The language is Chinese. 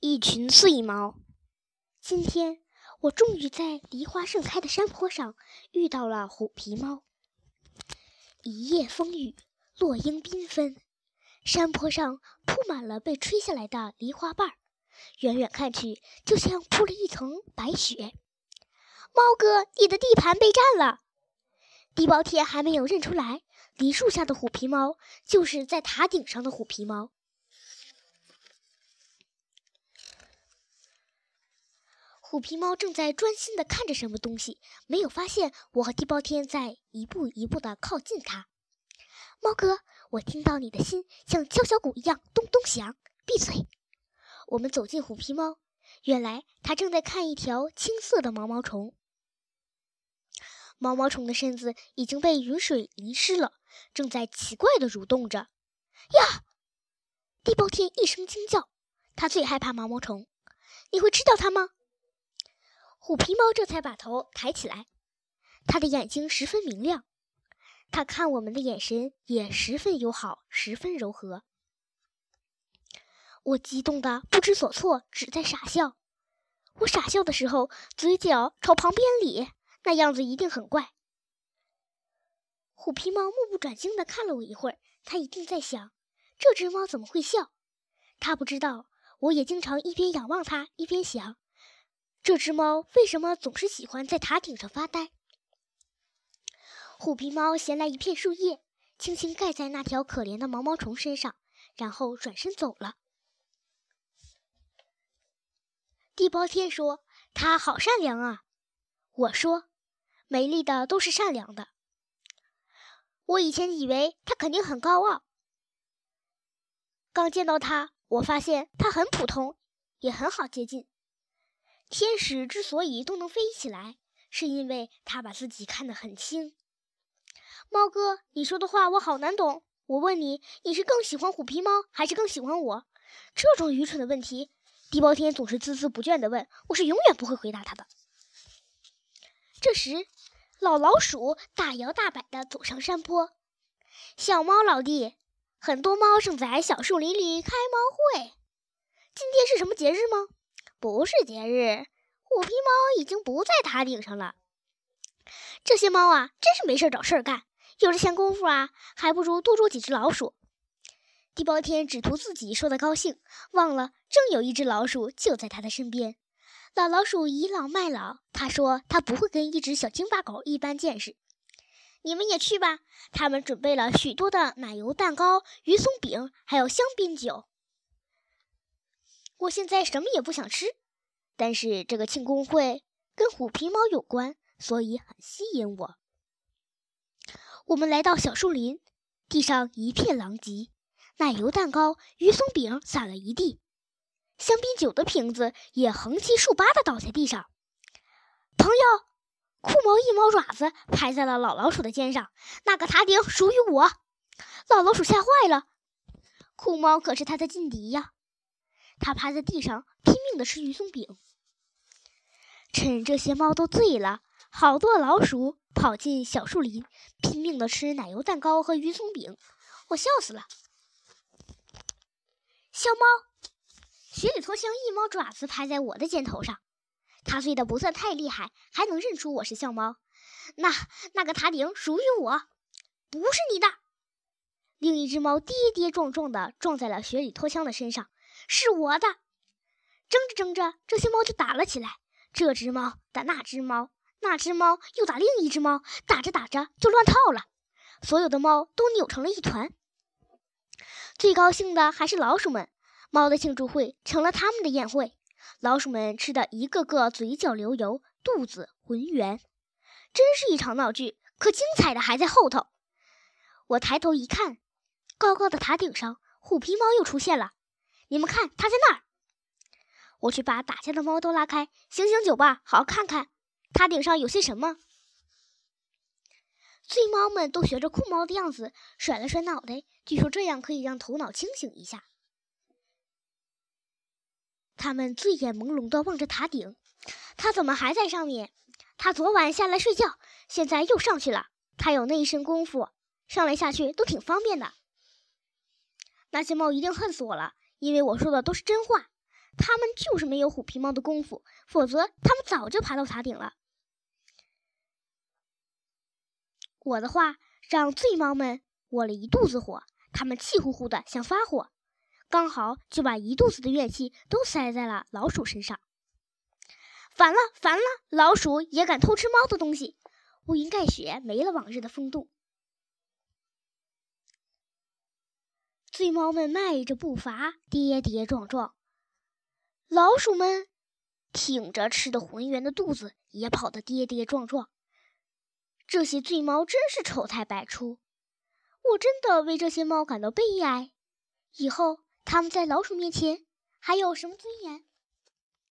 一群碎猫。今天我终于在梨花盛开的山坡上遇到了虎皮猫。一夜风雨，落英缤纷，山坡上铺满了被吹下来的梨花瓣儿，远远看去就像铺了一层白雪。猫哥，你的地盘被占了！地包天还没有认出来，梨树下的虎皮猫就是在塔顶上的虎皮猫。虎皮猫正在专心地看着什么东西，没有发现我和地包天在一步一步地靠近它。猫哥，我听到你的心像敲小鼓一样咚咚响。闭嘴！我们走进虎皮猫，原来它正在看一条青色的毛毛虫。毛毛虫的身子已经被雨水淋湿了，正在奇怪地蠕动着。呀！地包天一声惊叫，他最害怕毛毛虫。你会吃掉它吗？虎皮猫这才把头抬起来，它的眼睛十分明亮，它看我们的眼神也十分友好，十分柔和。我激动的不知所措，只在傻笑。我傻笑的时候，嘴角朝旁边咧，那样子一定很怪。虎皮猫目不转睛地看了我一会儿，它一定在想：这只猫怎么会笑？它不知道，我也经常一边仰望它，一边想。这只猫为什么总是喜欢在塔顶上发呆？虎皮猫衔来一片树叶，轻轻盖在那条可怜的毛毛虫身上，然后转身走了。地包天说：“它好善良啊。”我说：“美丽的都是善良的。”我以前以为它肯定很高傲，刚见到它，我发现它很普通，也很好接近。天使之所以都能飞起来，是因为他把自己看得很轻。猫哥，你说的话我好难懂。我问你，你是更喜欢虎皮猫，还是更喜欢我？这种愚蠢的问题，地包天总是孜孜不倦地问，我是永远不会回答他的。这时，老老鼠大摇大摆地走上山坡。小猫老弟，很多猫正在小树林里开猫会。今天是什么节日吗？不是节日，虎皮猫已经不在塔顶上了。这些猫啊，真是没事找事干。有这闲工夫啊，还不如多捉几只老鼠。地包天只图自己说的高兴，忘了正有一只老鼠就在他的身边。老老鼠倚老卖老，他说他不会跟一只小京巴狗一般见识。你们也去吧，他们准备了许多的奶油蛋糕、鱼松饼，还有香槟酒。我现在什么也不想吃，但是这个庆功会跟虎皮猫有关，所以很吸引我。我们来到小树林，地上一片狼藉，奶油蛋糕、鱼松饼撒了一地，香槟酒的瓶子也横七竖八的倒在地上。朋友，酷猫一猫爪子拍在了老老鼠的肩上，那个塔顶属于我。老老鼠吓坏了，酷猫可是他的劲敌呀。他趴在地上拼命的吃鱼松饼，趁这些猫都醉了，好多老鼠跑进小树林，拼命的吃奶油蛋糕和鱼松饼。我笑死了。小猫，雪里脱香一猫爪子拍在我的肩头上，它醉的不算太厉害，还能认出我是笑猫。那那个塔顶属于我，不是你的。另一只猫跌跌撞撞的撞在了雪里脱枪的身上。是我的，争着争着，这些猫就打了起来。这只猫打那只猫，那只猫又打另一只猫，打着打着就乱套了。所有的猫都扭成了一团。最高兴的还是老鼠们，猫的庆祝会成了他们的宴会。老鼠们吃的一个个嘴角流油，肚子浑圆，真是一场闹剧。可精彩的还在后头。我抬头一看，高高的塔顶上，虎皮猫又出现了。你们看，它在那儿。我去把打架的猫都拉开，醒醒酒吧，好好看看塔顶上有些什么。醉猫们都学着酷猫的样子，甩了甩脑袋，据说这样可以让头脑清醒一下。他们醉眼朦胧地望着塔顶，他怎么还在上面？他昨晚下来睡觉，现在又上去了。他有那一身功夫，上来下去都挺方便的。那些猫一定恨死我了。因为我说的都是真话，他们就是没有虎皮猫的功夫，否则他们早就爬到塔顶了。我的话让醉猫们窝了一肚子火，他们气呼呼的想发火，刚好就把一肚子的怨气都塞在了老鼠身上。烦了，烦了！老鼠也敢偷吃猫的东西。乌云盖雪，没了往日的风度。醉猫们迈着步伐，跌跌撞撞；老鼠们挺着吃的浑圆的肚子，也跑得跌跌撞撞。这些醉猫真是丑态百出，我真的为这些猫感到悲哀。以后它们在老鼠面前还有什么尊严？